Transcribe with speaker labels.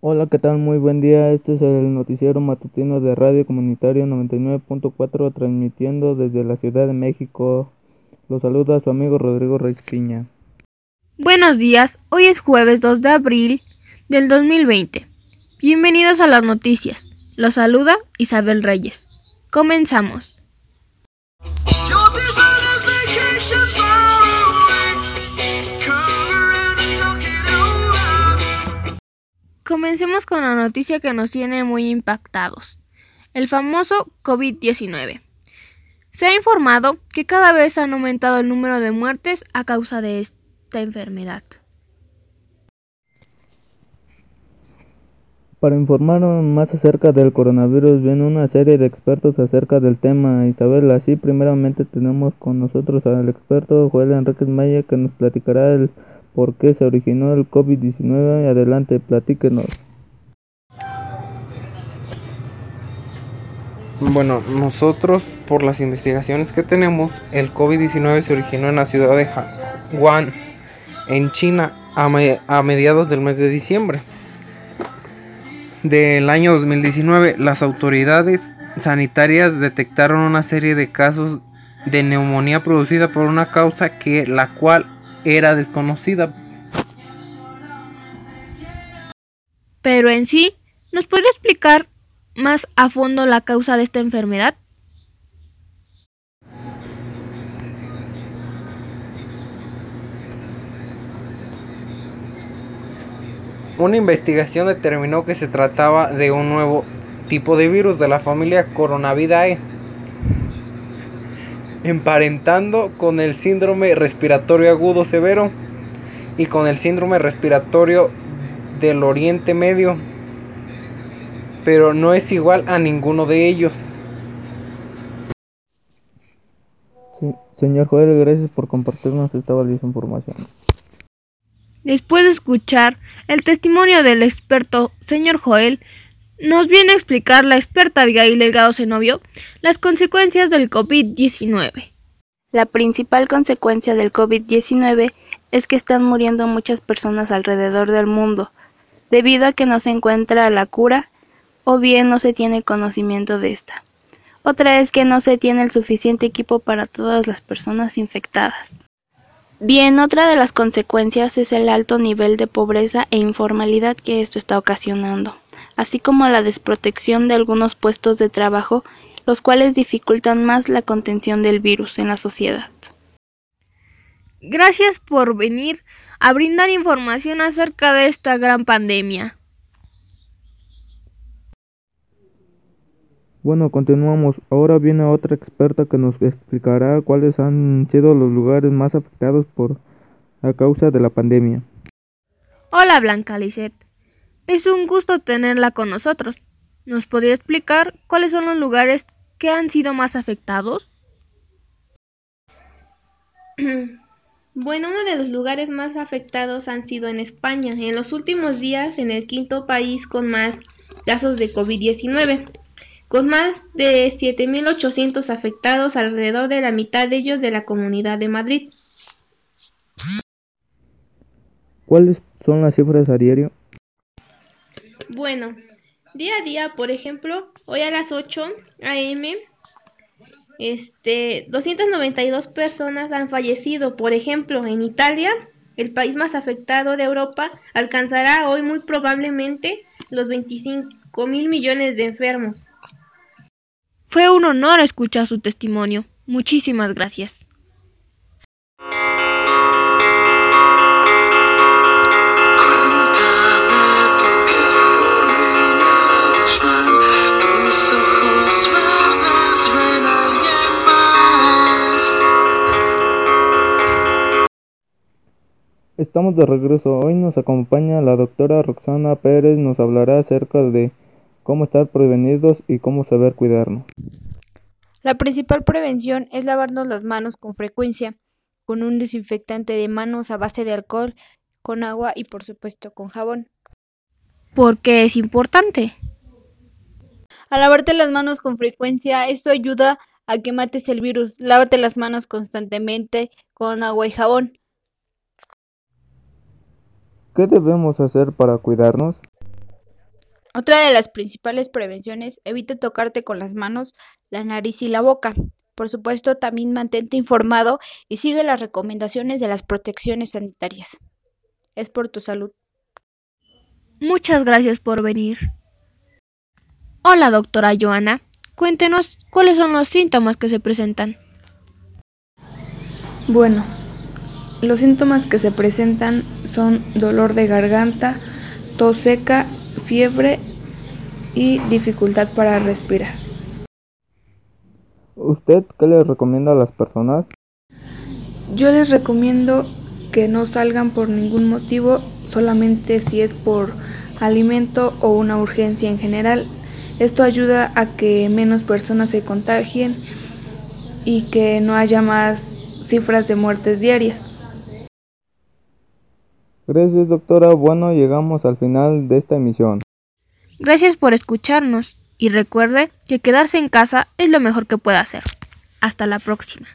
Speaker 1: Hola, ¿qué tal? Muy buen día. Este es el noticiero matutino de Radio Comunitario 99.4 transmitiendo desde la Ciudad de México. Los saluda su amigo Rodrigo Reyes Piña.
Speaker 2: Buenos días, hoy es jueves 2 de abril del 2020. Bienvenidos a las noticias. Los saluda Isabel Reyes. Comenzamos. Comencemos con la noticia que nos tiene muy impactados. El famoso COVID-19. Se ha informado que cada vez han aumentado el número de muertes a causa de esta enfermedad.
Speaker 1: Para informar más acerca del coronavirus viene una serie de expertos acerca del tema. Isabel, así primeramente tenemos con nosotros al experto Joel Enriquez Maya que nos platicará el por qué se originó el COVID-19. Adelante, platíquenos.
Speaker 3: Bueno, nosotros por las investigaciones que tenemos, el COVID-19 se originó en la ciudad de Wuhan, en China, a, a mediados del mes de diciembre del año 2019. Las autoridades sanitarias detectaron una serie de casos de neumonía producida por una causa que la cual era desconocida.
Speaker 2: Pero en sí, ¿nos podría explicar más a fondo la causa de esta enfermedad?
Speaker 3: Una investigación determinó que se trataba de un nuevo tipo de virus de la familia Coronavidae emparentando con el síndrome respiratorio agudo severo y con el síndrome respiratorio del Oriente Medio, pero no es igual a ninguno de ellos.
Speaker 1: señor Joel, gracias por compartirnos esta valiosa información.
Speaker 2: Después de escuchar el testimonio del experto señor Joel, nos viene a explicar la experta Abigail Delgado Zenobio las consecuencias del COVID-19.
Speaker 4: La principal consecuencia del COVID-19 es que están muriendo muchas personas alrededor del mundo, debido a que no se encuentra la cura o bien no se tiene conocimiento de esta. Otra es que no se tiene el suficiente equipo para todas las personas infectadas. Bien, otra de las consecuencias es el alto nivel de pobreza e informalidad que esto está ocasionando así como la desprotección de algunos puestos de trabajo, los cuales dificultan más la contención del virus en la sociedad.
Speaker 2: Gracias por venir a brindar información acerca de esta gran pandemia.
Speaker 1: Bueno, continuamos. Ahora viene otra experta que nos explicará cuáles han sido los lugares más afectados por a causa de la pandemia.
Speaker 2: Hola Blanca Lisette. Es un gusto tenerla con nosotros. ¿Nos podría explicar cuáles son los lugares que han sido más afectados?
Speaker 5: Bueno, uno de los lugares más afectados han sido en España, en los últimos días en el quinto país con más casos de COVID-19, con más de 7.800 afectados, alrededor de la mitad de ellos de la Comunidad de Madrid.
Speaker 1: ¿Cuáles son las cifras a diario?
Speaker 5: Bueno, día a día, por ejemplo, hoy a las 8 a.m. Este, 292 personas han fallecido. Por ejemplo, en Italia, el país más afectado de Europa, alcanzará hoy muy probablemente los 25 mil millones de enfermos.
Speaker 2: Fue un honor escuchar su testimonio. Muchísimas gracias.
Speaker 1: Estamos de regreso. Hoy nos acompaña la doctora Roxana Pérez. Nos hablará acerca de cómo estar prevenidos y cómo saber cuidarnos.
Speaker 6: La principal prevención es lavarnos las manos con frecuencia, con un desinfectante de manos a base de alcohol, con agua y por supuesto con jabón.
Speaker 2: ¿Por qué es importante?
Speaker 6: Al lavarte las manos con frecuencia, esto ayuda a que mates el virus. Lávate las manos constantemente con agua y jabón.
Speaker 1: ¿Qué debemos hacer para cuidarnos?
Speaker 6: Otra de las principales prevenciones, evita tocarte con las manos, la nariz y la boca. Por supuesto, también mantente informado y sigue las recomendaciones de las protecciones sanitarias. Es por tu salud.
Speaker 2: Muchas gracias por venir. Hola, doctora Joana. Cuéntenos cuáles son los síntomas que se presentan.
Speaker 7: Bueno, los síntomas que se presentan son dolor de garganta, tos seca, fiebre y dificultad para respirar.
Speaker 1: ¿Usted qué les recomienda a las personas?
Speaker 7: Yo les recomiendo que no salgan por ningún motivo, solamente si es por alimento o una urgencia en general. Esto ayuda a que menos personas se contagien y que no haya más cifras de muertes diarias.
Speaker 1: Gracias doctora, bueno llegamos al final de esta emisión.
Speaker 2: Gracias por escucharnos y recuerde que quedarse en casa es lo mejor que puede hacer. Hasta la próxima.